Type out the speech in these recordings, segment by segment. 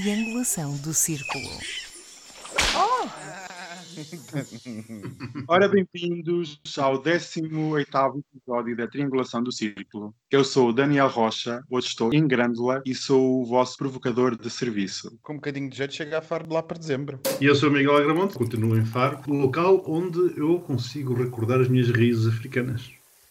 triangulação do círculo. Ora, bem-vindos ao 18 episódio da Triangulação do Círculo. Eu sou o Daniel Rocha, hoje estou em Grândola e sou o vosso provocador de serviço. Com um bocadinho de jeito chega a Faro lá para dezembro. E eu sou o Miguel Agramonte, continuo em Faro, no local onde eu consigo recordar as minhas raízes africanas.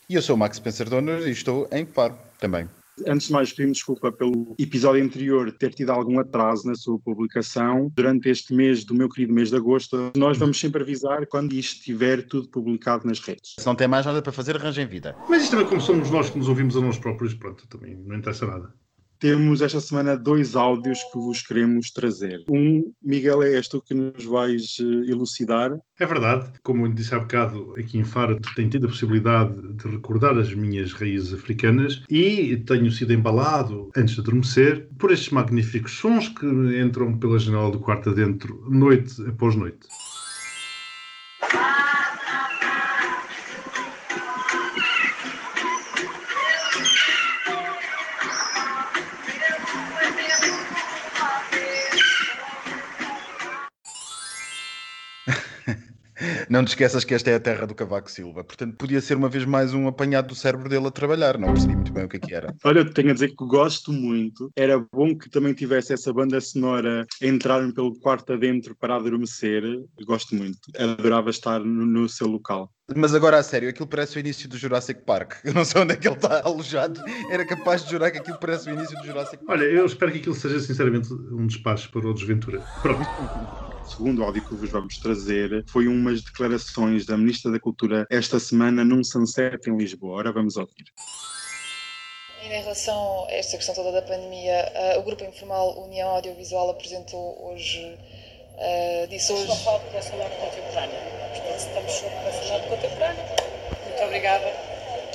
E eu sou o Max Spencer Donner e estou em Faro também. Antes de mais, pedimos desculpa pelo episódio anterior ter tido algum atraso na sua publicação. Durante este mês, do meu querido mês de agosto, nós vamos sempre avisar quando isto estiver tudo publicado nas redes. Se não tem mais nada para fazer, arranjem vida. Mas isto também, como somos nós que nos ouvimos a nós próprios, pronto, também não interessa nada. Temos esta semana dois áudios que vos queremos trazer. Um, Miguel, é este que nos vais eh, elucidar. É verdade, como eu disse há bocado, aqui em Faro tenho tido a possibilidade de recordar as minhas raízes africanas e tenho sido embalado, antes de adormecer, por estes magníficos sons que entram pela janela do quarto adentro, noite após noite. Não te esqueças que esta é a terra do Cavaco Silva. Portanto, podia ser uma vez mais um apanhado do cérebro dele a trabalhar. Não percebi muito bem o que é que era. Olha, eu tenho a dizer que gosto muito. Era bom que também tivesse essa banda sonora a entrar pelo quarto adentro para adormecer. Gosto muito. Adorava estar no, no seu local. Mas agora a sério, aquilo parece o início do Jurassic Park. Eu não sei onde é que ele está alojado. Era capaz de jurar que aquilo parece o início do Jurassic Park. Olha, eu espero que aquilo seja sinceramente um despacho para o Desventura. Pronto. O segundo áudio que vos vamos trazer foi umas declarações da Ministra da Cultura esta semana num sunset em Lisboa. Ora, vamos ouvir. Em relação a esta questão toda da pandemia, uh, o Grupo Informal União Audiovisual apresentou hoje, uh, disse hoje... Estou a falar de contemporânea. Portanto, estamos sobre a população arte contemporânea. Muito obrigada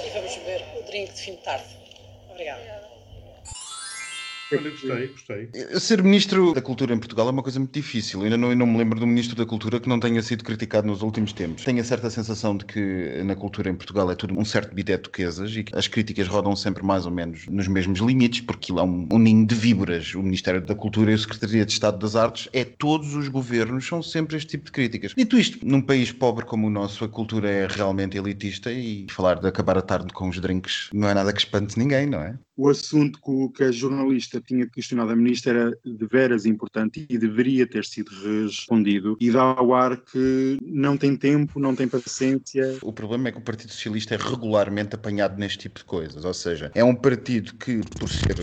e vamos beber o drink de fim de tarde. Obrigada. Olha, gostei, gostei. Ser ministro da Cultura em Portugal é uma coisa muito difícil. Ainda não, não me lembro de um ministro da Cultura que não tenha sido criticado nos últimos tempos. Tenho a certa sensação de que na cultura em Portugal é tudo um certo bidé de duquesas e que as críticas rodam sempre mais ou menos nos mesmos limites, porque aquilo é um, um ninho de víboras. O Ministério da Cultura e a Secretaria de Estado das Artes é todos os governos, são sempre este tipo de críticas. Dito isto, num país pobre como o nosso, a cultura é realmente elitista e falar de acabar a tarde com os drinks não é nada que espante ninguém, não é? O assunto que a jornalista tinha questionado a ministra era de veras importante e deveria ter sido respondido e dá ao ar que não tem tempo, não tem paciência. O problema é que o Partido Socialista é regularmente apanhado neste tipo de coisas, ou seja, é um partido que, por ser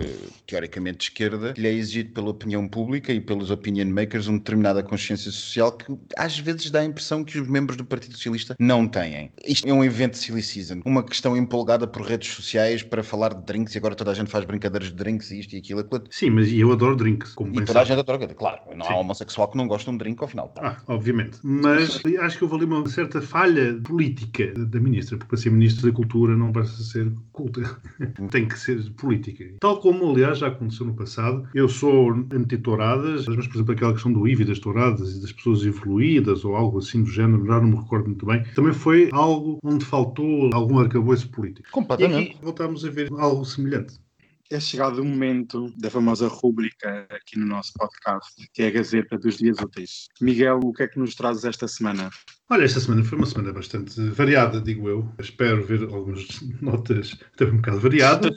teoricamente de esquerda, lhe é exigido pela opinião pública e pelos opinion makers uma determinada consciência social que às vezes dá a impressão que os membros do Partido Socialista não têm. Isto é um evento de silly season, uma questão empolgada por redes sociais para falar de drinks e agora toda a gente faz brincadeiras de drinks e isto e aquilo. aquilo. Sim, mas eu adoro drinks. Como E toda a gente adora, claro, não há Sim. homossexual que não gosta de um drink ao final. Ah, obviamente. Mas acho que houve ali uma certa falha política da ministra, porque para ser ministra da Cultura não basta ser culta, tem que ser política. Tal como, aliás, já aconteceu no passado. Eu sou anti-touradas, mas, por exemplo, aquela questão do IVI das touradas e das pessoas evoluídas ou algo assim do género, já não me recordo muito bem, também foi algo onde faltou algum arcabouço político. E Completamente. aqui voltámos a ver algo semelhante. É chegado o momento da famosa rúbrica aqui no nosso podcast, que é a Gazeta dos Dias Úteis. Miguel, o que é que nos trazes esta semana? Olha, esta semana foi uma semana bastante variada, digo eu. Espero ver algumas notas também um bocado variadas.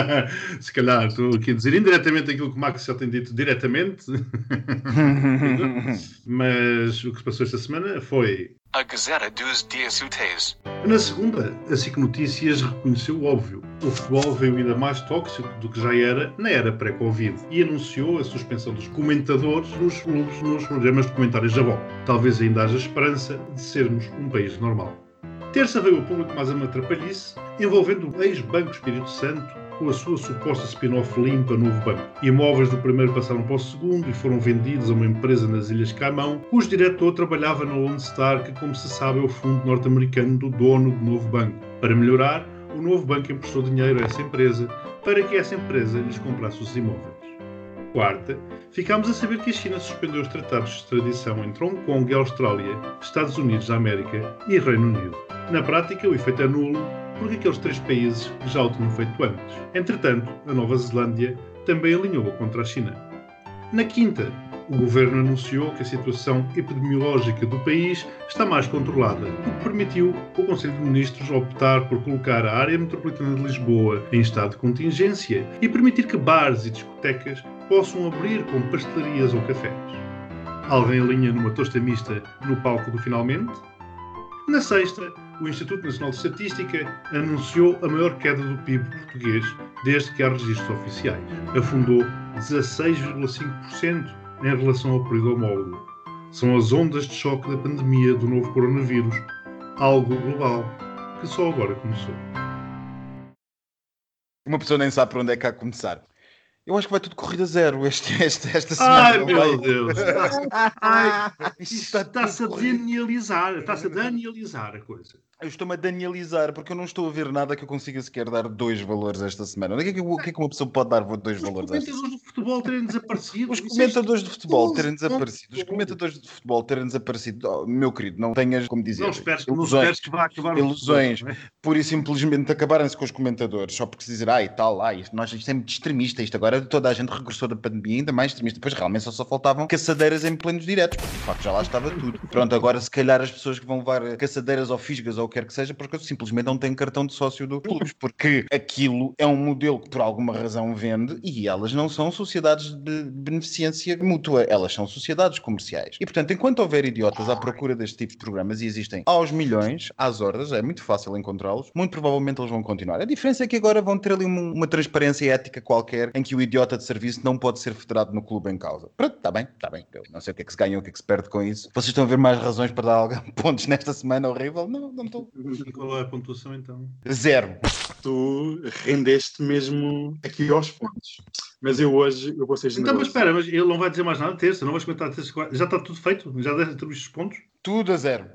Se calhar estou aqui a dizer indiretamente aquilo que o Max já tem dito diretamente. Mas o que se passou esta semana foi. A Gazeta dos Dias Úteis. Na segunda, a SIC Notícias reconheceu o óbvio. O futebol veio ainda mais tóxico do que já era na era pré-Covid e anunciou a suspensão dos comentadores nos clubes nos programas de comentários da bola. Talvez ainda haja esperança de sermos um país normal. Terça veio o público mais uma atrapalhice envolvendo o ex-Banco Espírito Santo com a sua suposta spin-off limpa Novo Banco. Imóveis do primeiro passaram para o segundo e foram vendidos a uma empresa nas Ilhas Caimão, cujo diretor trabalhava na Lone Star, que, como se sabe, é o fundo norte-americano do dono do Novo Banco. Para melhorar, o Novo Banco emprestou dinheiro a essa empresa para que essa empresa lhes comprasse os imóveis. Quarta, ficámos a saber que a China suspendeu os tratados de extradição entre Hong Kong e Austrália, Estados Unidos da América e Reino Unido. Na prática, o efeito é nulo, porque aqueles três países já o tinham feito antes. Entretanto, a Nova Zelândia também alinhou contra a China. Na quinta, o governo anunciou que a situação epidemiológica do país está mais controlada, o que permitiu o Conselho de Ministros optar por colocar a área metropolitana de Lisboa em estado de contingência e permitir que bares e discotecas possam abrir com pastelarias ou cafés. Alguém alinha numa tosta mista no palco do Finalmente? Na sexta, o Instituto Nacional de Estatística anunciou a maior queda do PIB português desde que há registros oficiais. Afundou 16,5% em relação ao período homólogo. São as ondas de choque da pandemia do novo coronavírus, algo global, que só agora começou. Uma pessoa nem sabe por onde é que há a começar. Eu acho que vai tudo corrida zero este, este, esta semana. Ai não meu vai? Deus! Isto está está-se a corrido. danializar, está-se a danializar a coisa. Eu estou-me a danializar porque eu não estou a ver nada que eu consiga sequer dar dois valores esta semana. O que é que, o que, é que uma pessoa pode dar dois Os valores esta semana? comentadores do futebol terem desaparecido. Os é comentadores de futebol terem desaparecido. Os comentadores de futebol terem desaparecido. Oh, meu querido, não tenhas, como dizer, Não esperes, não ilusões. esperes que vá acabar Ilusões. futebol, não é? Pura e simplesmente acabarem-se com os comentadores só porque se dizer, ai, tal, ai, nós, isto é muito extremista, isto agora toda a gente regressou da pandemia, ainda mais extremista. Depois realmente só, só faltavam caçadeiras em plenos diretos, porque de facto já lá estava tudo. Pronto, agora se calhar as pessoas que vão levar caçadeiras ou fisgas ou o que quer que seja, porque simplesmente não têm cartão de sócio do clubes, porque aquilo é um modelo que por alguma razão vende e elas não são sociedades de beneficência mútua, elas são sociedades comerciais. E portanto, enquanto houver idiotas à procura deste tipo de programas e existem aos milhões, às hordas, é muito fácil encontrá-los, muito provavelmente eles vão continuar. A diferença é que agora vão ter ali um- uma transparência ética qualquer em que o idiota de serviço não pode ser federado no clube em causa. Pronto, está bem, está bem. Eu não sei o que é que se ganha, o que é que se perde com isso. Vocês estão a ver mais razões para dar algum pontos nesta semana horrível? Não, não estou. Qual é a pontuação então? Zero. Tu rendeste mesmo aqui aos pontos. Mas eu hoje eu vou ser Então, generoso. mas espera, mas ele não vai dizer mais nada terça, não vais comentar terça. quarta. Já está tudo feito? Já deste os pontos? Tudo a zero.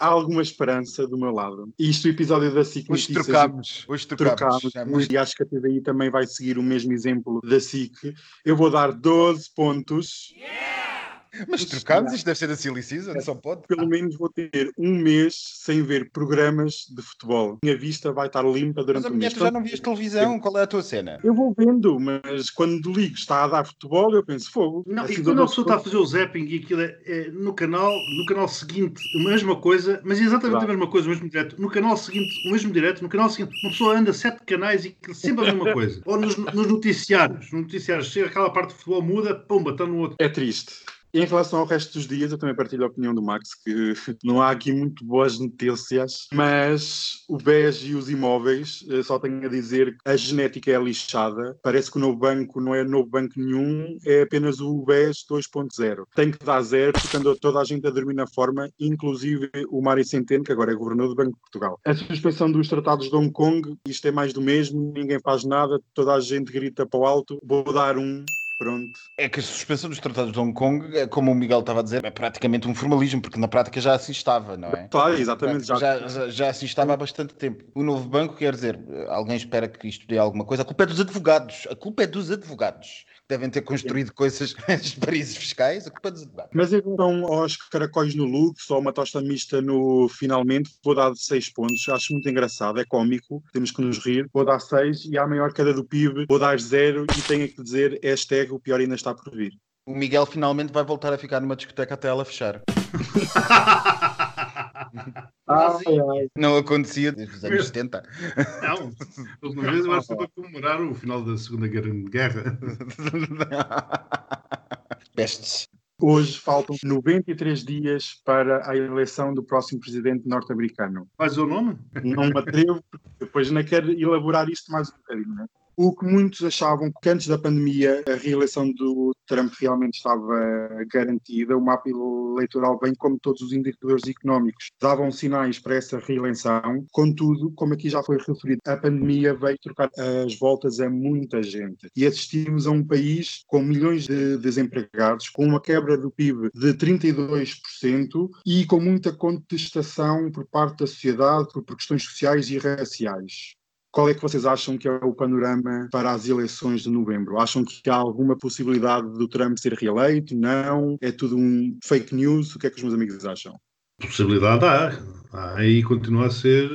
Há alguma esperança do meu lado. E isto, o episódio da SIC Hoje Notícias, trocámos. Hoje trocámos. trocámos muito, e acho que a TVI também vai seguir o mesmo exemplo da SIC. Eu vou dar 12 pontos. Mas trocámos, isto deve ser da Silly Season, só pode. Pelo menos vou ter um mês sem ver programas de futebol. Minha vista vai estar limpa Mas durante a o mês. tu já não vias televisão, qual é a tua cena? Eu vou vendo, mas quando ligo está a dar futebol, eu penso, fogo. Não, assim e dou quando a pessoa está a fazer o zapping e aquilo é, é no canal, no canal seguinte, a mesma coisa, mas é exatamente Claro. a mesma coisa, o mesmo direto. No canal seguinte, o mesmo direto, no canal seguinte, uma pessoa anda sete canais e que sempre a mesma coisa. Ou nos, nos noticiários, nos noticiários, chega aquela parte de futebol, muda, pumba, está no outro. É triste. Em relação ao resto dos dias, eu também partilho a opinião do Max, que não há aqui muito boas notícias, mas o BES e os imóveis, eh, só tenho a dizer que a genética é lixada. Parece que o novo banco não é novo banco nenhum, é apenas o BES 2.0. Tem que dar zero, porque andou toda a gente a dormir na forma, inclusive o Mário Centeno, que agora é governador do Banco de Portugal. A suspensão dos tratados de Hong Kong, isto é mais do mesmo, ninguém faz nada, toda a gente grita para o alto. Vou dar um, pronto. É que a suspensão dos tratados de Hong Kong, é, como o Miguel estava a dizer, é praticamente um formalismo, porque na prática já assim estava, não é? Claro, exatamente. Já, já, já assim estava há bastante tempo. O novo banco quer dizer, alguém espera que isto dê alguma coisa. A culpa é dos advogados. A culpa é dos advogados. Devem ter construído coisas nos paraísos fiscais. Mas em relação aos caracóis no look, só uma tosta mista no finalmente, vou dar 6 pontos. Acho muito engraçado, é cómico, temos que nos rir. Vou dar 6 e à maior queda do PIB, vou dar 0 e tenho que dizer hashtag o pior ainda está por vir. O Miguel finalmente vai voltar a ficar numa discoteca até ela fechar. Ai, ai. Não acontecia desde os anos 70. Não, a última vez agora foi para comemorar o final da Segunda Guerra. Pestes. Hoje faltam 93 dias para a eleição do próximo presidente norte-americano. Faz o nome? não me atrevo, porque depois ainda quero elaborar isto mais um bocadinho. Né? O que muitos achavam que antes da pandemia a reeleição do Trump realmente estava garantida, o mapa eleitoral, bem como todos os indicadores económicos, davam sinais para essa reeleição. Contudo, como aqui já foi referido, a pandemia veio trocar as voltas a muita gente e assistimos a um país com milhões de desempregados, com uma quebra do PIB de 32% e com muita contestação por parte da sociedade por, questões sociais e raciais. Qual é que vocês acham que é o panorama para as eleições de novembro? Acham que há alguma possibilidade do Trump ser reeleito? Não? É tudo um fake news? O que é que os meus amigos acham? Possibilidade há. Ah, aí continua a ser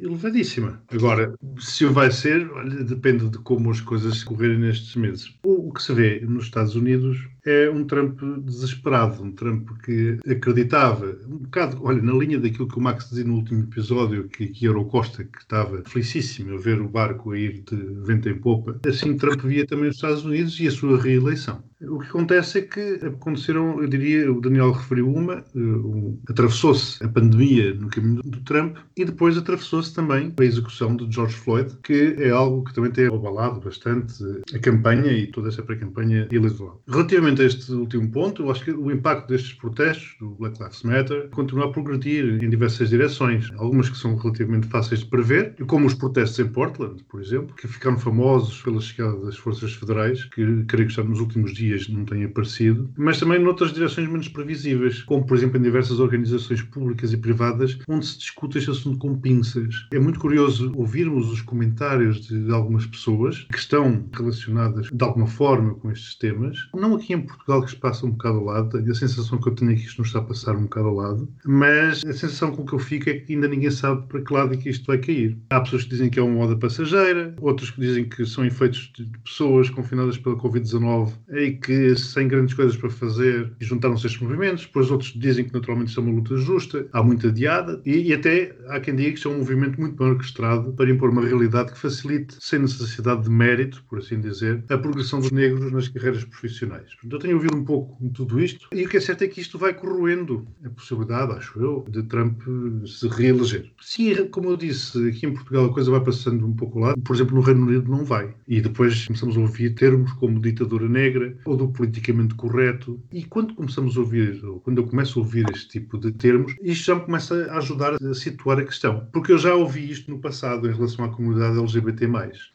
elevadíssima. Agora, se vai ser, depende de como as coisas correrem nestes meses. O que se vê nos Estados Unidos é um Trump desesperado, um Trump que acreditava, um bocado, olha, na linha daquilo que o Max dizia no último episódio, que, que era o Costa, que estava felicíssimo a ver o barco a ir de vento em popa, assim Trump via também os Estados Unidos e a sua reeleição. O que acontece é que aconteceram, eu diria, o Daniel referiu uma, uh, atravessou-se a pandemia no caminho do Trump e depois atravessou-se também a execução de George Floyd, que é algo que também tem abalado bastante a campanha e toda essa pré-campanha eleitoral. Relativamente a este último ponto, eu acho que o impacto destes protestos, do Black Lives Matter, continua a progredir em diversas direções. Algumas que são relativamente fáceis de prever, como os protestos em Portland, por exemplo, que ficaram famosos pela chegada das forças federais, que creio que já nos últimos dias não têm aparecido, mas também noutras direções menos previsíveis, como por exemplo em diversas organizações públicas e privadas, onde se discute este assunto com pinças. É muito curioso ouvirmos os comentários de algumas pessoas que estão relacionadas de alguma forma com estes temas, não aqui em Portugal que se passa um bocado ao lado, tenho a sensação que eu tenho é que isto nos está a passar um bocado ao lado, mas a sensação com que eu fico é que ainda ninguém sabe para que lado é que isto vai cair. Há pessoas que dizem que é uma moda passageira, outros que dizem que são efeitos de pessoas confinadas pela Covid-19 e que sem grandes coisas para fazer e juntaram-se estes movimentos, depois outros dizem que naturalmente isso é uma luta justa, há muita diada e, e, até há quem diga que isto é um movimento muito bem orquestrado para impor uma realidade que facilite, sem necessidade de mérito, por assim dizer, a progressão dos negros nas carreiras profissionais. Eu tenho ouvido um pouco tudo isto e o que é certo é que isto vai corroendo a possibilidade, acho eu, de Trump se reeleger. Se, como eu disse, aqui em Portugal a coisa vai passando um pouco lá, por exemplo, no Reino Unido não vai. E depois começamos a ouvir termos como ditadura negra ou do politicamente correto. E quando começamos a ouvir, ou quando eu começo a ouvir este tipo de termos, isto já me começa a ajudar a situar a questão. Porque eu já ouvi isto no passado em relação à comunidade LGBT.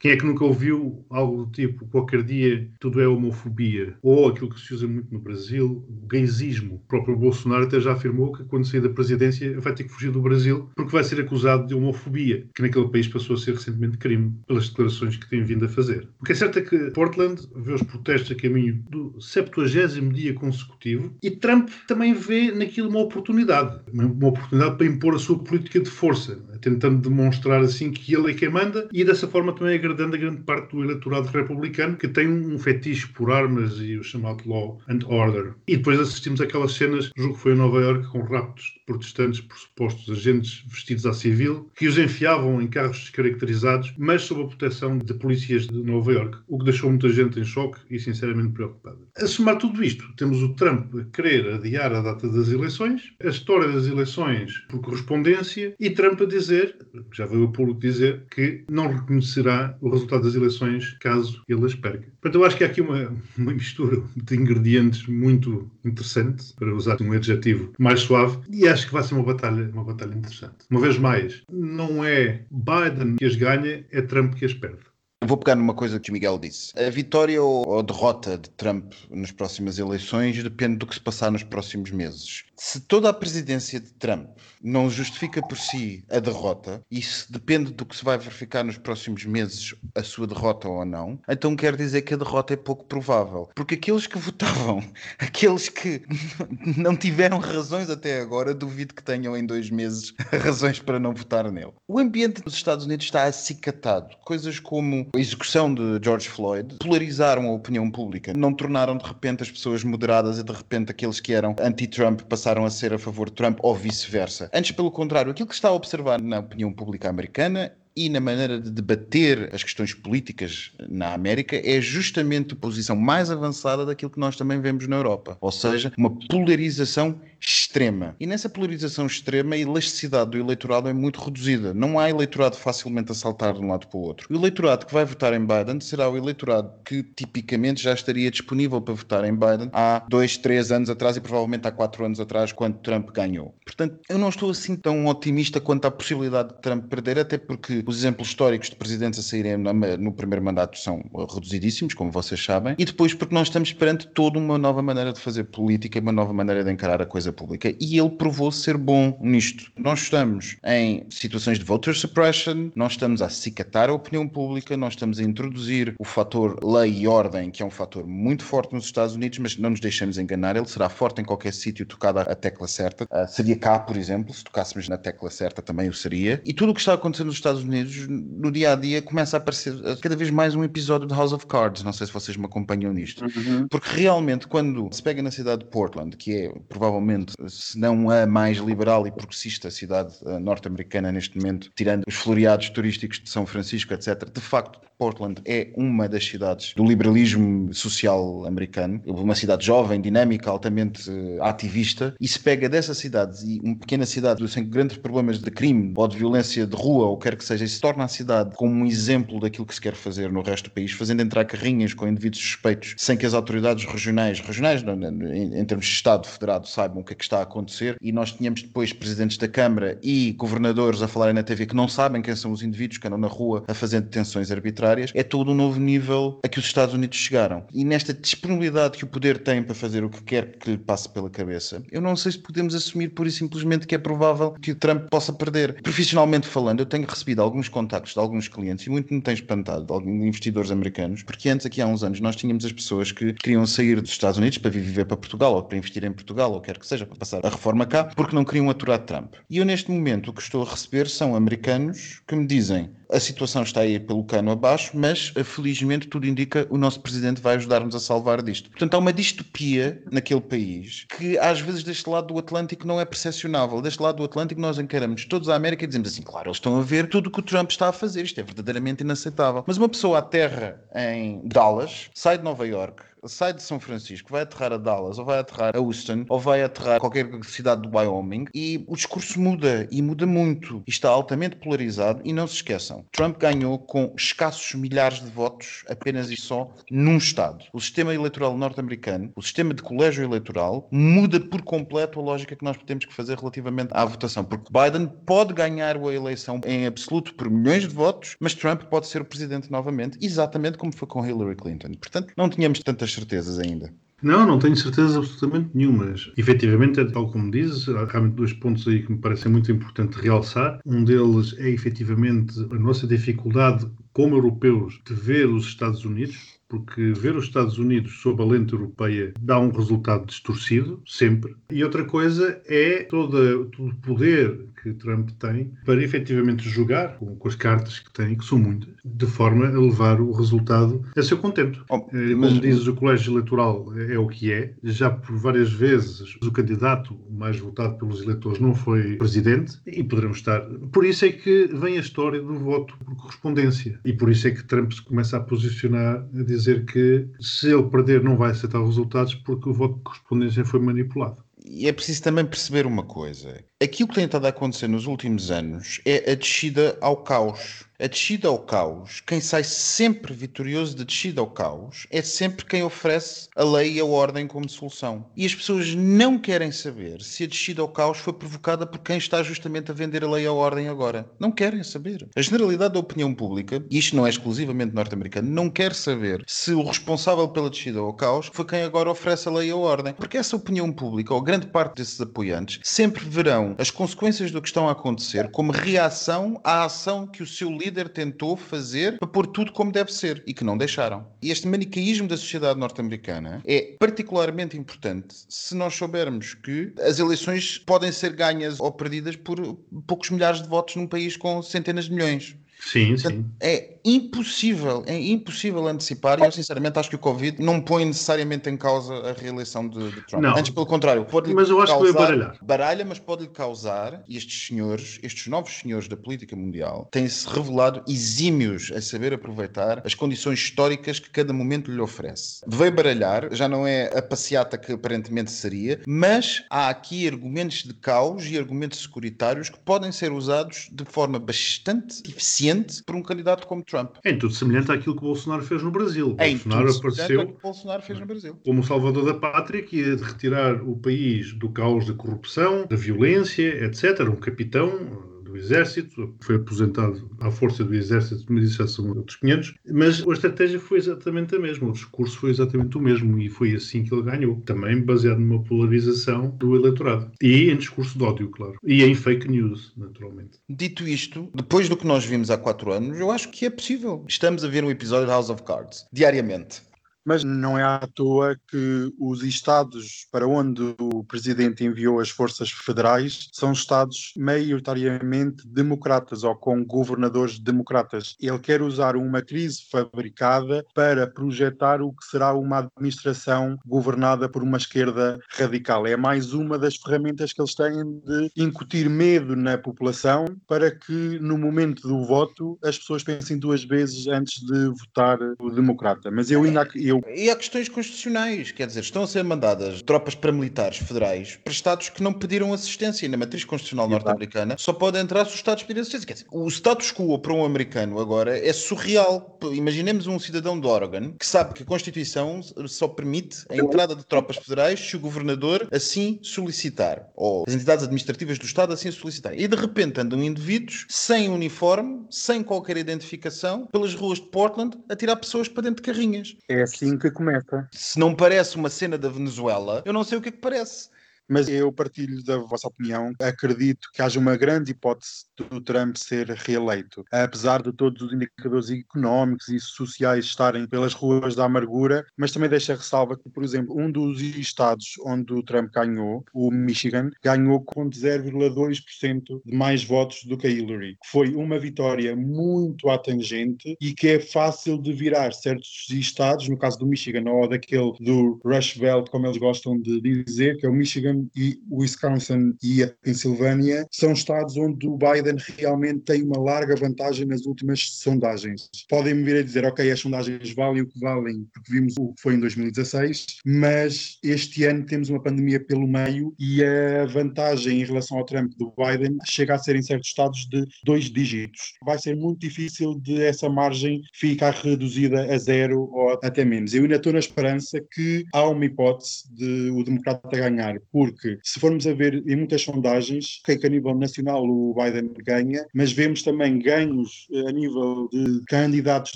Quem é que nunca ouviu algo do tipo qualquer dia tudo é homofobia? Ou aquilo que se usa muito no Brasil, o gaysismo. O próprio Bolsonaro até já afirmou que quando sair da presidência vai ter que fugir do Brasil porque vai ser acusado de homofobia, que naquele país passou a ser recentemente crime pelas declarações que tem vindo a fazer. O que é certo é que Portland vê os protestos a caminho do 70 dia consecutivo e Trump também vê naquilo uma oportunidade, uma oportunidade para impor a sua política de força, tentando demonstrar assim que ele é quem manda e dessa forma também agradando a grande parte do eleitorado republicano que tem um fetiche por armas e o chamado law and order. E depois assistimos aquelas cenas, julgo que foi em Nova York, com raptos protestantes por supostos agentes vestidos à civil, que os enfiavam em carros descaracterizados, mas sob a proteção de polícias de Nova York, o que deixou muita gente em choque e sinceramente preocupada. A somar tudo isto, temos o Trump a querer adiar a data das eleições, a história das eleições por correspondência e Trump a dizer, já veio o público dizer, que não reconhecerá o resultado das eleições caso ele as perca. Portanto, eu acho que há aqui uma, uma mistura de ingredientes muito interessante, para usar um adjetivo mais suave, e acho que vai ser uma batalha, uma batalha interessante. Uma vez mais, não é Biden que as ganha, é Trump que as perde. Vou pegar numa coisa que o Miguel disse. A vitória ou a derrota de Trump nas próximas eleições depende do que se passar nos próximos meses. Se toda a presidência de Trump não justifica por si a derrota, e se depende do que se vai verificar nos próximos meses a sua derrota ou não, então quer dizer que a derrota é pouco provável. Porque aqueles que votavam, aqueles que não tiveram razões até agora, duvido que tenham em dois meses razões para não votar nele. O ambiente dos Estados Unidos está acicatado. Coisas como a execução de George Floyd polarizaram a opinião pública. Não tornaram de repente as pessoas moderadas e de repente aqueles que eram anti-Trump passaram a ser a favor de Trump ou vice-versa. Antes, pelo contrário, aquilo que está a observar na opinião pública americana e na maneira de debater as questões políticas na América é justamente a posição mais avançada daquilo que nós também vemos na Europa. Ou seja, uma polarização extrema. E nessa polarização extrema, a elasticidade do eleitorado é muito reduzida. Não há eleitorado facilmente a saltar de um lado para o outro. O eleitorado que vai votar em Biden será o eleitorado que tipicamente já estaria disponível para votar em Biden há dois, três anos atrás e provavelmente há quatro anos atrás, quando Trump ganhou. Portanto, eu não estou assim tão otimista quanto à possibilidade de Trump perder, até porque Os exemplos históricos de presidentes a saírem no primeiro mandato são reduzidíssimos, como vocês sabem, e depois porque nós estamos perante toda uma nova maneira de fazer política, uma nova maneira de encarar a coisa pública. E ele provou ser bom nisto. Nós estamos em situações de voter suppression, nós estamos a acicatar a opinião pública, nós estamos a introduzir o fator lei e ordem, que é um fator muito forte nos Estados Unidos, mas não nos deixemos enganar, ele será forte em qualquer sítio tocado a tecla certa. Uh, seria cá, por exemplo, se tocássemos na tecla certa também o seria. E tudo o que está acontecendo nos Estados Unidos, no dia a dia, começa a aparecer cada vez mais um episódio de House of Cards. Não sei se vocês me acompanham nisto. Uhum. Porque realmente, quando se pega na cidade de Portland, que é provavelmente, se não a mais liberal e progressista cidade uh, norte-americana neste momento, tirando os floreados turísticos de São Francisco, etc., de facto, Portland é uma das cidades do liberalismo social americano, uma cidade jovem, dinâmica, altamente uh, ativista, e se pega dessa cidade e uma pequena cidade sem grandes problemas de crime ou de violência de rua ou quer que seja, e se torna a cidade como um exemplo daquilo que se quer fazer no resto do país, fazendo entrar carrinhas com indivíduos suspeitos sem que as autoridades regionais, regionais não, em, em termos de Estado federado, saibam o que é que está a acontecer, e nós tínhamos depois presidentes da Câmara e governadores a falarem na TV que não sabem quem são os indivíduos que andam na rua a fazer detenções arbitrárias, é todo um novo nível a que os Estados Unidos chegaram. E nesta disponibilidade que o poder tem para fazer o que quer que lhe passe pela cabeça, eu não sei se podemos assumir pura e simplesmente que é provável que o Trump possa perder. Profissionalmente falando, eu tenho recebido alguns contactos de alguns clientes e muito me tem espantado de alguns investidores americanos, porque antes, aqui há uns anos, nós tínhamos as pessoas que queriam sair dos Estados Unidos para viver para Portugal ou para investir em Portugal ou quer que seja, para passar a reforma cá, porque não queriam aturar Trump. E eu, neste momento, o que estou a receber são americanos que me dizem a situação está aí pelo cano abaixo, mas eh, felizmente tudo indica o nosso presidente vai ajudar-nos a salvar disto. Portanto, há uma distopia naquele país que às vezes deste lado do Atlântico não é percepcionável. Deste lado do Atlântico nós encaramos todos a América e dizemos assim, claro, eles estão a ver tudo o o Trump está a fazer, isto é verdadeiramente inaceitável. Mas uma pessoa aterra em Dallas, sai de Nova York, sai de São Francisco, vai aterrar a Dallas, ou vai aterrar a Houston, ou vai aterrar qualquer cidade do Wyoming, e o discurso muda, e muda muito. E está altamente polarizado, e não se esqueçam, Trump ganhou com escassos milhares de votos, apenas e só, num estado. O sistema eleitoral norte-americano, o sistema de colégio eleitoral, muda por completo a lógica que nós temos que fazer relativamente à votação, porque Biden pode ganhar a eleição em absoluto por milhões de votos, mas Trump pode ser o presidente novamente, exatamente como foi com Hillary Clinton. Portanto, não tínhamos tantas certezas ainda. Não, não tenho certeza absolutamente nenhumas. Efetivamente, é tal como dizes, há realmente dois pontos aí que me parecem muito importantes realçar. Um deles é efetivamente a nossa dificuldade como europeus de ver os Estados Unidos porque ver os Estados Unidos sob a lente europeia dá um resultado distorcido, sempre. E outra coisa é todo, todo o poder que Trump tem para efetivamente jogar com, com, as cartas que tem, que são muitas, de forma a levar o resultado a seu contento. Oh, eh, Como mas... dizes, o colégio eleitoral é o que é. Já por várias vezes o candidato mais votado pelos eleitores não foi presidente e poderemos estar. Por isso é que vem a história do voto por correspondência. E por isso é que Trump se começa a posicionar a dizer dizer que se ele perder não vai aceitar os resultados porque o voto de correspondência foi manipulado. E é preciso também perceber uma coisa. Aquilo que tem estado a acontecer nos últimos anos é a descida ao caos a descida ao caos, quem sai sempre vitorioso da de descida ao caos é sempre quem oferece a lei e a ordem como solução. E as pessoas não querem saber se a descida ao caos foi provocada por quem está justamente a vender a lei e a ordem agora. Não querem saber. A generalidade da opinião pública, e isto não é exclusivamente norte-americano, não quer saber se o responsável pela descida ao caos foi quem agora oferece a lei e a ordem. Porque essa opinião pública, ou grande parte desses apoiantes, sempre verão as consequências do que estão a acontecer como reação à ação que o seu líder líder tentou fazer para pôr tudo como deve ser e que não deixaram. E este manicaísmo da sociedade norte-americana é particularmente importante se nós soubermos que as eleições podem ser ganhas ou perdidas por poucos milhares de votos num país com centenas de milhões. Sim, sim. É impossível, é impossível antecipar e eu sinceramente acho que o Covid não põe necessariamente em causa a reeleição de, de Trump. Não. Antes, pelo contrário, pode Mas eu acho causar, que vai baralhar. Baralha, mas pode-lhe causar, e estes senhores, estes novos senhores da política mundial, têm-se revelado exímios a saber aproveitar as condições históricas que cada momento lhe oferece. Veio baralhar, já não é a passeata que aparentemente seria, mas há aqui argumentos de caos e argumentos securitários que podem ser usados de forma bastante eficiente por um candidato como Trump. É tudo semelhante àquilo que Bolsonaro fez no Brasil. É Bolsonaro apareceu que Bolsonaro fez no Brasil. como salvador da pátria que ia retirar o país do caos da corrupção, da violência, etc. Um capitão exército, foi aposentado à força do exército, mas isso já são outros 500. Mas a estratégia foi exatamente a mesma, o discurso foi exatamente o mesmo e foi assim que ele ganhou. Também baseado numa polarização do eleitorado. E em discurso de ódio, claro. E em fake news, naturalmente. Dito isto, depois do que nós vimos há quatro anos, eu acho que é possível. Estamos a ver um episódio de House of Cards diariamente. Mas não é à toa que os estados para onde o presidente enviou as forças federais são estados maioritariamente democratas ou com governadores democratas. Ele quer usar uma crise fabricada para projetar o que será uma administração governada por uma esquerda radical. É mais uma das ferramentas que eles têm de incutir medo na população para que no momento do voto as pessoas pensem duas vezes antes de votar o democrata. Mas eu ainda eu E há questões constitucionais, quer dizer, estão a ser mandadas tropas paramilitares federais para estados que não pediram assistência. E na matriz constitucional norte-americana só pode entrar se os estados pedirem assistência. Quer dizer, o status quo para um americano agora é surreal. Imaginemos um cidadão de Oregon que sabe que a Constituição só permite a entrada de tropas federais se o governador assim solicitar, ou as entidades administrativas do estado assim solicitarem. E de repente andam indivíduos sem uniforme, sem qualquer identificação, pelas ruas de Portland a tirar pessoas para dentro de carrinhas. é assim que começa. Se não parece uma cena da Venezuela, eu não sei o que é que parece. Mas eu partilho da vossa opinião. Acredito que haja uma grande hipótese do Trump ser reeleito. Apesar de todos os indicadores económicos e sociais estarem pelas ruas da amargura, mas também deixa ressalva que, por exemplo, um dos estados onde o Trump ganhou, o Michigan, ganhou com 0,2% de mais votos do que a Hillary. Foi uma vitória muito à tangente e que é fácil de virar certos estados, no caso do Michigan ou daquele do Rush Belt, como eles gostam de dizer, que é o Michigan e Wisconsin e a Pensilvânia, são estados onde o Biden realmente tem uma larga vantagem nas últimas sondagens. Podem-me vir a dizer, ok, as sondagens valem o que valem, porque vimos o que foi em 2016, mas este ano temos uma pandemia pelo meio e a vantagem em relação ao Trump do Biden chega a ser em certos estados de dois dígitos. Vai ser muito difícil de essa margem ficar reduzida a zero ou até menos. Eu ainda estou na esperança que há uma hipótese de o democrata ganhar, porque se formos a ver em muitas sondagens, sei que a nível nacional o Biden ganha, mas vemos também ganhos eh, a nível de candidatos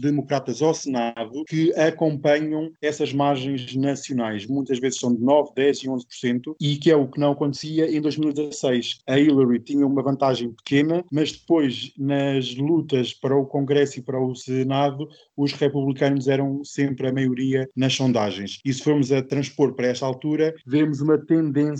democratas ao Senado que acompanham essas margens nacionais. Muitas vezes são de 9, 10 e 11%, e que é o que não acontecia em 2016. A Hillary tinha uma vantagem pequena, mas depois, nas lutas para o Congresso e para o Senado, os republicanos eram sempre a maioria nas sondagens. E se formos a transpor para esta altura, vemos uma tendência,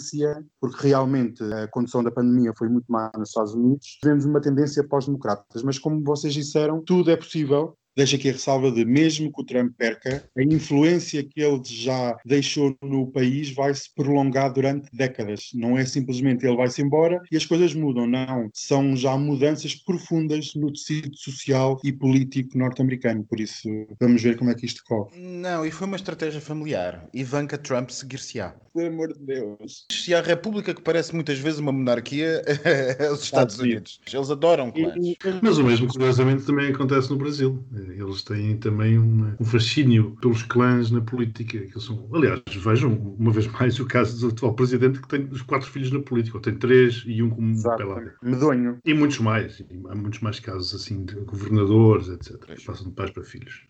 porque realmente a condução da pandemia foi muito má nos Estados Unidos, vemos uma tendência pós-democratas. Mas como vocês disseram, tudo é possível. Deixa aqui a ressalva de, mesmo que o Trump perca, a influência que ele já deixou no país vai se prolongar durante décadas. Não é simplesmente ele vai-se embora e as coisas mudam, não. São já mudanças profundas no tecido social e político norte-americano. Por isso, vamos ver como é que isto corre. Não, e foi uma estratégia familiar. Ivanka Trump seguir-se-á. Pelo amor de Deus. Se há a República que parece muitas vezes uma monarquia, é os Estados Unidos. Eles adoram clãs. Mas o mesmo, curiosamente, também acontece no Brasil. Eles têm também uma- um fascínio pelos clãs na política. Que são, aliás, vejam uma vez mais o caso do atual presidente que tem os quatro filhos na política, ou tem três e um como pelado. Medonho. E muitos mais. E há muitos mais casos assim de governadores, etc. Que passam de pais para filhos.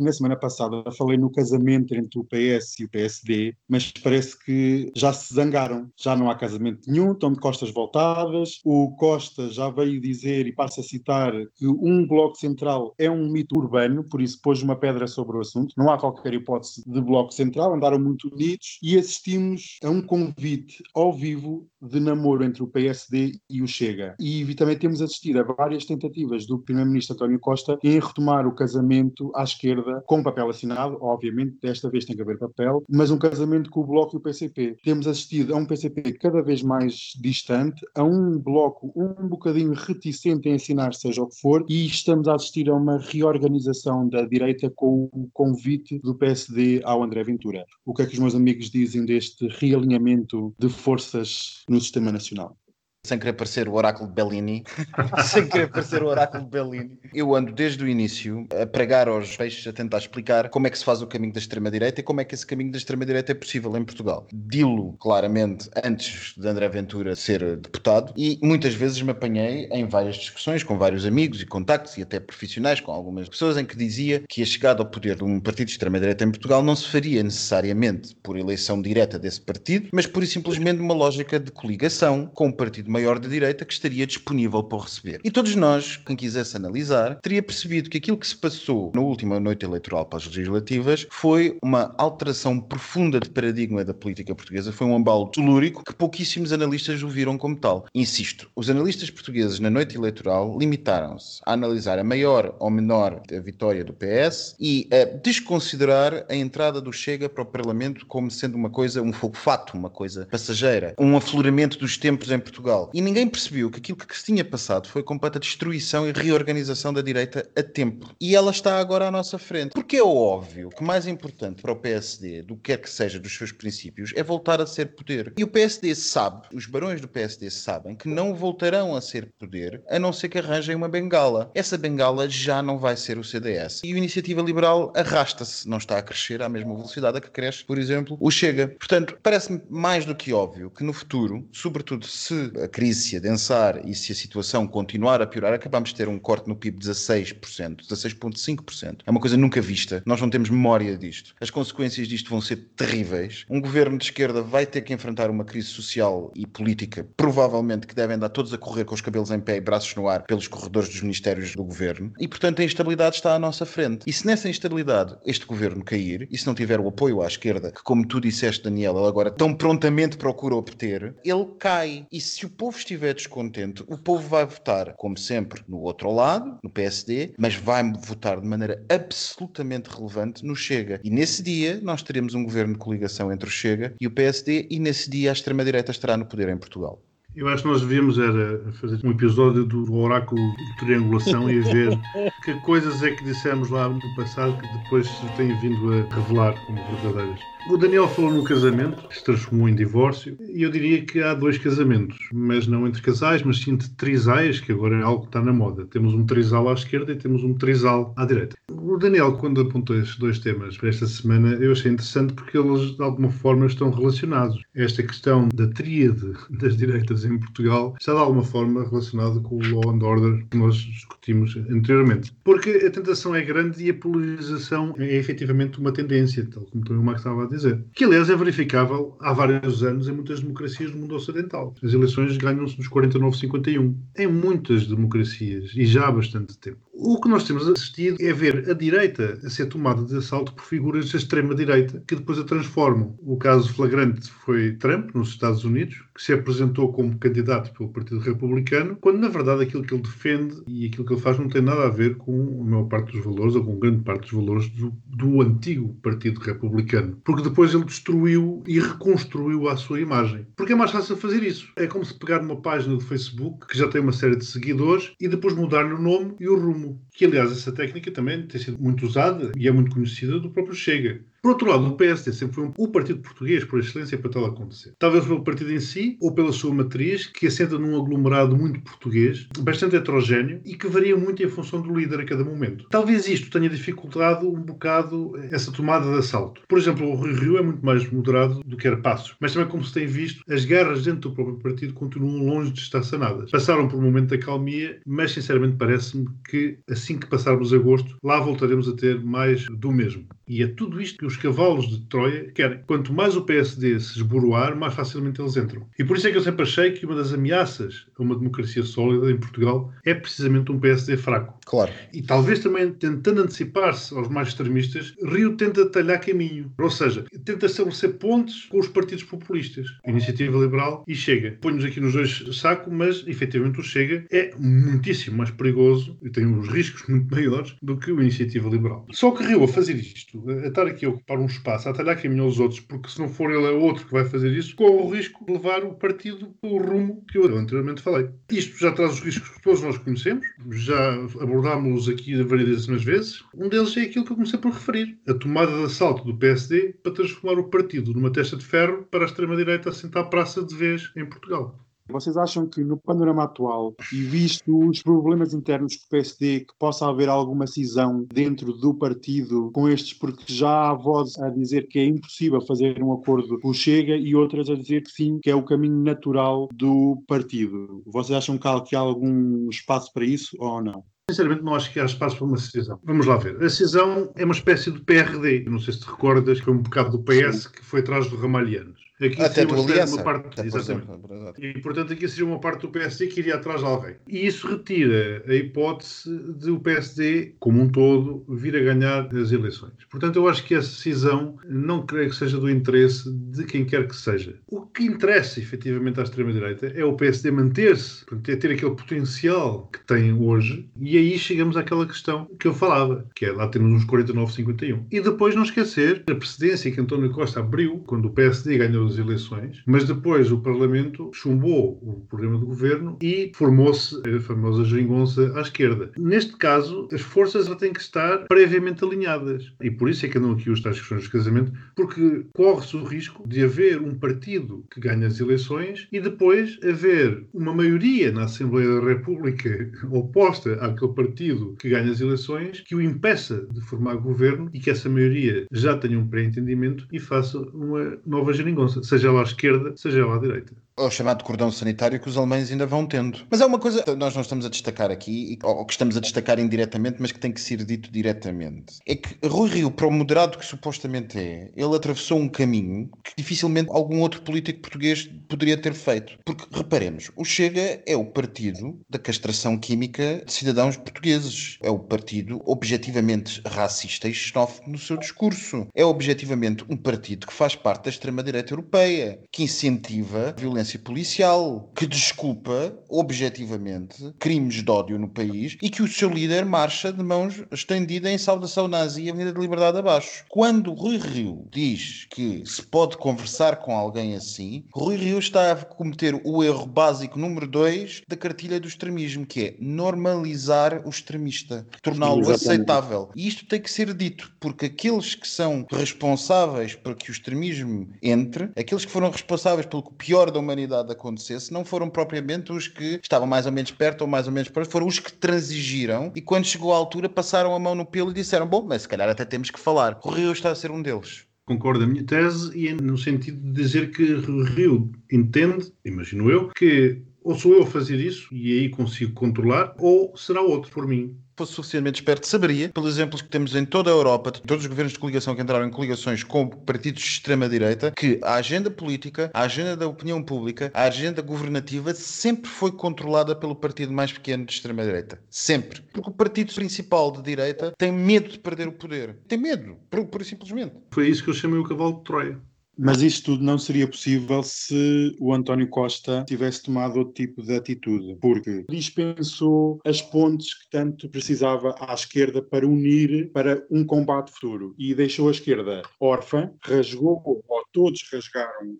Na semana passada falei no casamento entre o PS e o PSD, mas parece que já se zangaram. Já não há casamento nenhum, estão de costas voltadas. O Costa já veio dizer, e passa a citar, que um bloco central é um mito urbano, por isso pôs uma pedra sobre o assunto. Não há qualquer hipótese de bloco central, andaram muito unidos e assistimos a um convite ao vivo de namoro entre o PSD e o Chega. E também temos assistido a várias tentativas do Primeiro-Ministro António Costa em retomar o casamento à esquerda com papel assinado, obviamente, desta vez tem que haver papel, mas um casamento com o Bloco e o PCP. Temos assistido a um PCP cada vez mais distante, a um Bloco um bocadinho reticente em assinar seja o que for, e estamos a assistir a uma reorganização da direita com o convite do PSD ao André Ventura. O que é que os meus amigos dizem deste realinhamento de forças no sistema nacional? Sem querer parecer o oráculo de Bellini, sem querer parecer o oráculo de Bellini, eu ando desde o início a pregar aos peixes, a tentar explicar como é que se faz o caminho da extrema-direita e como é que esse caminho da extrema-direita é possível em Portugal. Dilo claramente antes de André Ventura ser deputado e muitas vezes me apanhei em várias discussões com vários amigos e contactos e até profissionais com algumas pessoas em que dizia que a chegada ao poder de um partido de extrema-direita em Portugal não se faria necessariamente por eleição direta desse partido, mas por simplesmente uma lógica de coligação com um partido maior de direita que estaria disponível para receber. E todos nós, quem quisesse analisar, teria percebido que aquilo que se passou na última noite eleitoral para as legislativas foi uma alteração profunda de paradigma da política portuguesa, foi um embalo telúrico que pouquíssimos analistas o viram como tal. Insisto, os analistas portugueses na noite eleitoral limitaram-se a analisar a maior ou menor vitória do PS e a desconsiderar a entrada do Chega para o Parlamento como sendo uma coisa, um fogo fato, uma coisa passageira, um afloramento dos tempos em Portugal. E ninguém percebeu que aquilo que se tinha passado foi completa destruição e reorganização da direita a tempo. E ela está agora à nossa frente. Porque é óbvio que mais importante para o PSD do que quer que seja dos seus princípios é voltar a ser poder. E o PSD sabe, os barões do PSD sabem que não voltarão a ser poder a não ser que arranjem uma bengala. Essa bengala já não vai ser o CDS. E a Iniciativa Liberal arrasta-se, não está a crescer à mesma velocidade a que cresce, por exemplo, o Chega. Portanto, parece-me mais do que óbvio que no futuro, sobretudo se a crise se adensar e se a situação continuar a piorar, acabamos de ter um corte no PIB de 16%, 16,5%. É uma coisa nunca vista. Nós não temos memória disto. As consequências disto vão ser terríveis. Um governo de esquerda vai ter que enfrentar uma crise social e política, provavelmente que devem andar todos a correr com os cabelos em pé e braços no ar pelos corredores dos ministérios do governo. E, portanto, a instabilidade está à nossa frente. E se nessa instabilidade este governo cair, e se não tiver o apoio à esquerda, que, como tu disseste, Daniel, ele agora tão prontamente procura obter, ele cai. E se o povo estiver descontente, o povo vai votar, como sempre, no outro lado, no PSD, mas vai votar de maneira absolutamente relevante no Chega. E nesse dia nós teremos um governo de coligação entre o Chega e o PSD, e nesse dia a extrema-direita estará no poder em Portugal. Eu acho que nós devíamos era fazer um episódio do oráculo de triangulação e ver que coisas é que dissemos lá no passado que depois se têm vindo a revelar como verdadeiras. O Daniel falou no casamento, que se transformou em divórcio, e eu diria que há dois casamentos, mas não entre casais, mas sim de trisais, que agora é algo que está na moda. Temos um trisal à esquerda e temos um trisal à direita. O Daniel, quando apontou estes dois temas para esta semana, eu achei interessante porque eles, de alguma forma, estão relacionados. Esta questão da tríade das direitas em Portugal está, de alguma forma, relacionada com o law and order que nós discutimos anteriormente. Porque a tentação é grande e a polarização é efetivamente uma tendência, tal como também o Marx estava a dizer. Que, aliás, é verificável há vários anos em muitas democracias do mundo ocidental. As eleições ganham-se nos 49-51. Em muitas democracias, e já há bastante tempo. O que nós temos assistido é ver a direita a ser tomada de assalto por figuras da extrema-direita que depois a transformam. O caso flagrante foi Trump, nos Estados Unidos, que se apresentou como candidato pelo Partido Republicano, quando na verdade aquilo que ele defende e aquilo que ele faz não tem nada a ver com a maior parte dos valores, ou com grande parte dos valores do, do antigo Partido Republicano. Porque depois ele destruiu e reconstruiu a sua imagem. Porque é mais fácil fazer isso. É como se pegar uma página do Facebook que já tem uma série de seguidores e depois mudar-lhe o nome e o rumo. Que aliás essa técnica também tem sido muito usada e é muito conhecida do próprio Chega. Por outro lado, o PSD sempre foi um, o partido português por excelência para tal acontecer. Talvez pelo partido em si ou pela sua matriz, que assenta num aglomerado muito português, bastante heterogéneo e que varia muito em função do líder a cada momento. Talvez isto tenha dificultado um bocado essa tomada de assalto. Por exemplo, o Rio Rio é muito mais moderado do que era Passos, mas também, como se tem visto, as guerras dentro do próprio partido continuam longe de estar sanadas. Passaram por um momento de acalmia, mas sinceramente parece-me que assim que passarmos agosto, lá voltaremos a ter mais do mesmo. E é tudo isto que os cavalos de Troia querem. Quanto mais o PSD se esboroar, mais facilmente eles entram. E por isso é que eu sempre achei que uma das ameaças a uma democracia sólida em Portugal é precisamente um PSD fraco. Claro. E talvez também tentando antecipar-se aos mais extremistas, Rio tenta talhar caminho. Ou seja, tenta estabelecer pontes com os partidos populistas. Iniciativa Liberal e Chega. Ponho-nos aqui nos dois sacos, mas efetivamente o Chega é muitíssimo mais perigoso e tem uns riscos muito maiores do que o Iniciativa Liberal. Só que Rio a fazer isto a estar aqui a ocupar um espaço, a talhar caminho aos outros, porque se não for ele é outro que vai fazer isso, corre o risco de levar o partido pelo rumo que eu anteriormente falei. Isto já traz os riscos que todos nós conhecemos, já abordámos aqui variedíssimas vezes. Um deles é aquilo que eu comecei por referir, a tomada de assalto do PSD para transformar o partido numa testa de ferro para a extrema-direita assentar praça de vez em Portugal. Vocês acham que no panorama atual, e visto os problemas internos do PSD, que possa haver alguma cisão dentro do partido com estes, porque já há vozes a dizer que é impossível fazer um acordo com o Chega e outras a dizer que sim, que é o caminho natural do partido. Vocês acham que há, que há algum espaço para isso ou não? Sinceramente, não acho que há espaço para uma cisão. Vamos lá ver. A cisão é uma espécie de PRD. Não sei se te recordas, foi um bocado do PS que foi atrás do Ramalhianos. Aqui Até do uma, Aliança. uma parte, Até, exatamente. exemplo. E, portanto, aqui seria uma parte do PSD que iria atrás de alguém. E isso retira a hipótese de o PSD, como um todo, vir a ganhar as eleições. Portanto, eu acho que essa cisão não creio que seja do interesse de quem quer que seja. O que interessa, efetivamente, à extrema-direita é o PSD manter-se, é ter aquele potencial que tem hoje. E aí chegamos àquela questão que eu falava, que é lá temos uns 49-51. E depois não esquecer a precedência que António Costa abriu quando o PSD ganhou eleições, mas depois o Parlamento chumbou o programa do governo e formou-se a famosa geringonça à esquerda. Neste caso, as forças têm que estar previamente alinhadas. E por isso é que andam aqui os tais questões de casamento, porque corre-se o risco de haver um partido que ganha as eleições e depois haver uma maioria na Assembleia da República oposta àquele partido que ganha as eleições que o impeça de formar governo e que essa maioria já tenha um pré-entendimento e faça uma nova geringonça, seja lá à esquerda, seja lá à direita. Ou chamado cordão sanitário que os alemães ainda vão tendo. Mas há uma coisa que nós não estamos a destacar aqui, ou que estamos a destacar indiretamente, mas que tem que ser dito diretamente. É que Rui Rio, para o moderado que supostamente é, ele atravessou um caminho que dificilmente algum outro político português poderia ter feito. Porque, reparemos, o Chega é o partido da castração química de cidadãos portugueses. É o partido objetivamente racista e xenófobo no seu discurso. É objetivamente um partido que faz parte da extrema-direita europeia, que incentiva a violência policial, que desculpa objetivamente crimes de ódio no país e que o seu líder marcha de mãos estendidas em saudação nazi e Avenida de Liberdade abaixo. Quando Rui Rio diz que se pode conversar com alguém assim, Rui Rio está a cometer o erro básico número 2 da cartilha do extremismo, que é normalizar o extremista, torná-lo aceitável. E isto tem que ser dito, porque aqueles que são responsáveis para que o extremismo entre, aqueles que foram responsáveis pelo pior da humanidade acontecesse, não foram propriamente os que estavam mais ou menos perto ou mais ou menos próximos, foram os que transigiram e quando chegou à altura passaram a mão no pelo e disseram: Bom, mas se calhar até temos que falar. O Rio está a ser um deles. Concordo a minha tese e é no sentido de dizer que Rio entende, imagino eu, que ou sou eu a fazer isso e aí consigo controlar, ou será outro por mim. Fosse suficientemente esperto, saberia, pelos exemplos que temos em toda a Europa, todos os governos de coligação que entraram em coligações com partidos de extrema-direita, que a agenda política, a agenda da opinião pública, a agenda governativa sempre foi controlada pelo partido mais pequeno de extrema-direita. Sempre. Porque o partido principal de direita tem medo de perder o poder. Tem medo, pura e simplesmente. Foi isso que eu chamei o cavalo de Troia. Mas isto tudo não seria possível se o António Costa tivesse tomado outro tipo de atitude, porque dispensou as pontes que tanto precisava à esquerda para unir para um combate futuro e deixou a esquerda órfã, rasgou, ou todos rasgaram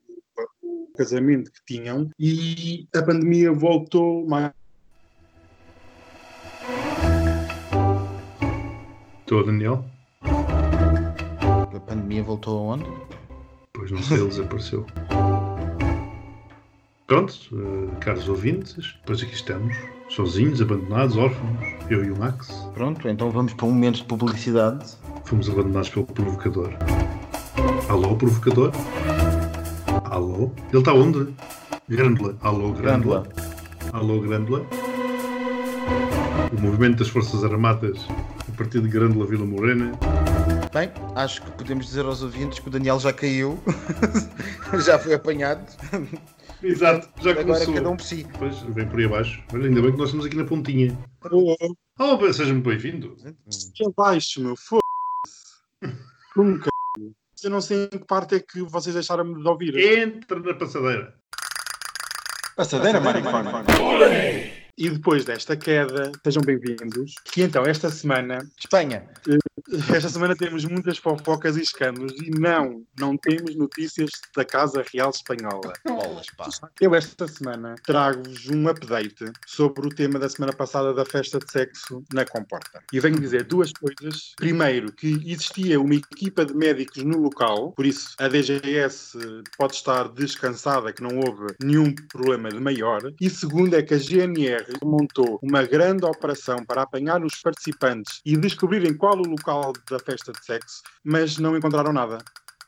o- casamento que tinham e a pandemia voltou mais Estou, Daniel? A pandemia voltou aonde? Pois não sei, ele desapareceu. Pronto, eh, caros ouvintes, depois aqui estamos, sozinhos, abandonados, órfãos, eu e o Max. Pronto, então vamos para um momento de publicidade. Fomos abandonados pelo provocador. Alô, provocador? Alô? Ele está onde? Grândola. Alô, Grândola. Alô, Grândola. O movimento das Forças Armadas a partir de Grândola Vila Morena. Bem, acho que podemos dizer aos ouvintes que o Daniel já caiu, já foi apanhado. Exato, já Agora começou. cada um por si. Pois, vem por aí abaixo. Olha, ainda bem que nós estamos aqui na pontinha. Oh, Oh, seja muito bem-vindo. aqui abaixo, meu, foda-se. Como que eu não sei em que parte é que vocês deixaram-me de ouvir. Entra na passadeira. Passadeira, maricona. E depois desta queda, sejam bem-vindos. E então, esta semana, Espanha. esta semana temos muitas fofocas e escândalos e não, não temos notícias da Casa Real Espanhola. Bolas, pá. Eu esta semana trago-vos um update sobre o tema da semana passada da festa de sexo na Comporta. E venho dizer duas coisas. Primeiro, que existia uma equipa de médicos no local, por isso a DGS pode estar descansada que não houve nenhum problema de maior. E segundo é que a GNR montou uma grande operação para apanhar os participantes e descobrirem qual o local da festa de sexo, mas não encontraram nada.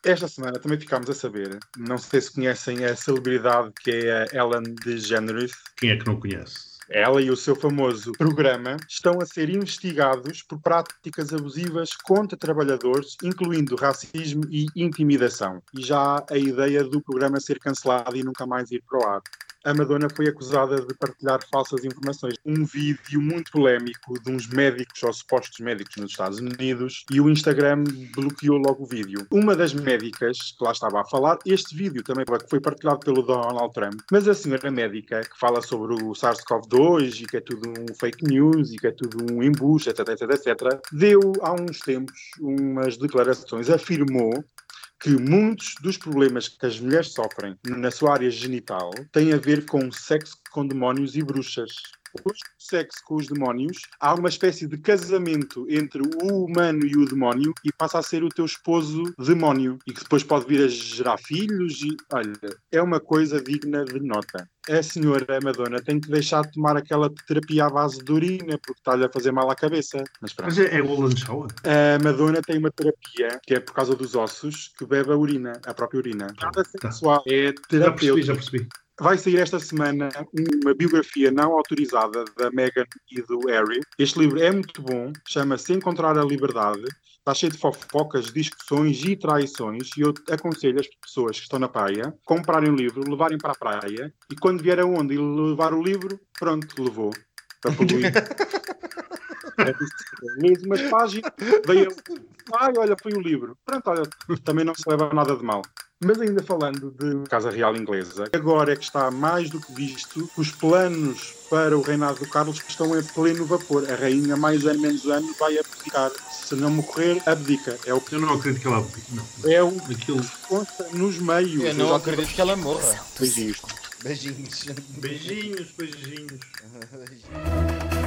Esta semana também ficámos a saber, não sei se conhecem a celebridade que é a Ellen DeGeneres, Quem é que não conhece? ela e o seu famoso programa estão a ser investigados por práticas abusivas contra trabalhadores, incluindo racismo e intimidação. E já há a ideia do programa ser cancelado e nunca mais ir para o ar. A Madonna foi acusada de partilhar falsas informações. Um vídeo muito polémico de uns médicos ou supostos médicos nos Estados Unidos e o Instagram bloqueou logo o vídeo. Uma das médicas que lá estava a falar, este vídeo também foi partilhado pelo Donald Trump, mas a senhora médica que fala sobre o SARS-CoV-2 e que é tudo um fake news e que é tudo um embuste, etc, etc, etc, deu há uns tempos umas declarações, afirmou que muitos dos problemas que as mulheres sofrem na sua área genital têm a ver com sexo com demónios e bruxas. Depois do sexo com os demónios, há uma espécie de casamento entre o humano e o demónio e passa a ser o teu esposo demónio e que depois pode vir a gerar filhos e, olha, é uma coisa digna de nota. A senhora Madonna tem que deixar de tomar aquela terapia à base de urina porque está-lhe a fazer mal à cabeça. Mas pronto. Mas é, é Golden Shower? A Madonna tem uma terapia que é por causa dos ossos que bebe a urina, a própria urina. Nada Tá. sexual, é Já percebi, já percebi. Vai sair esta semana uma biografia não autorizada da Meghan e do Harry. Este livro é muito bom, chama-se Encontrar a Liberdade. Está cheio de fofocas, discussões e traições. E eu aconselho as pessoas que estão na praia comprarem o livro, levarem para a praia e quando vier a onda e levar o livro, pronto, levou. Poluir. Lês umas páginas, veio. Ai, olha, foi o livro. Pronto, olha, também não se leva nada de mal. Mas ainda falando de Casa Real Inglesa, agora é que está mais do que visto que os planos para o reinado do Carlos estão em pleno vapor. A rainha, mais ano menos ano, vai abdicar. Se não morrer, abdica. É o que Eu não acredito que ela. Não. é o Aquilo. que consta nos meios. Eu não já- acredito que ela morra. Beijinhos. Beijinhos. Beijinhos, beijinhos. Beijinhos.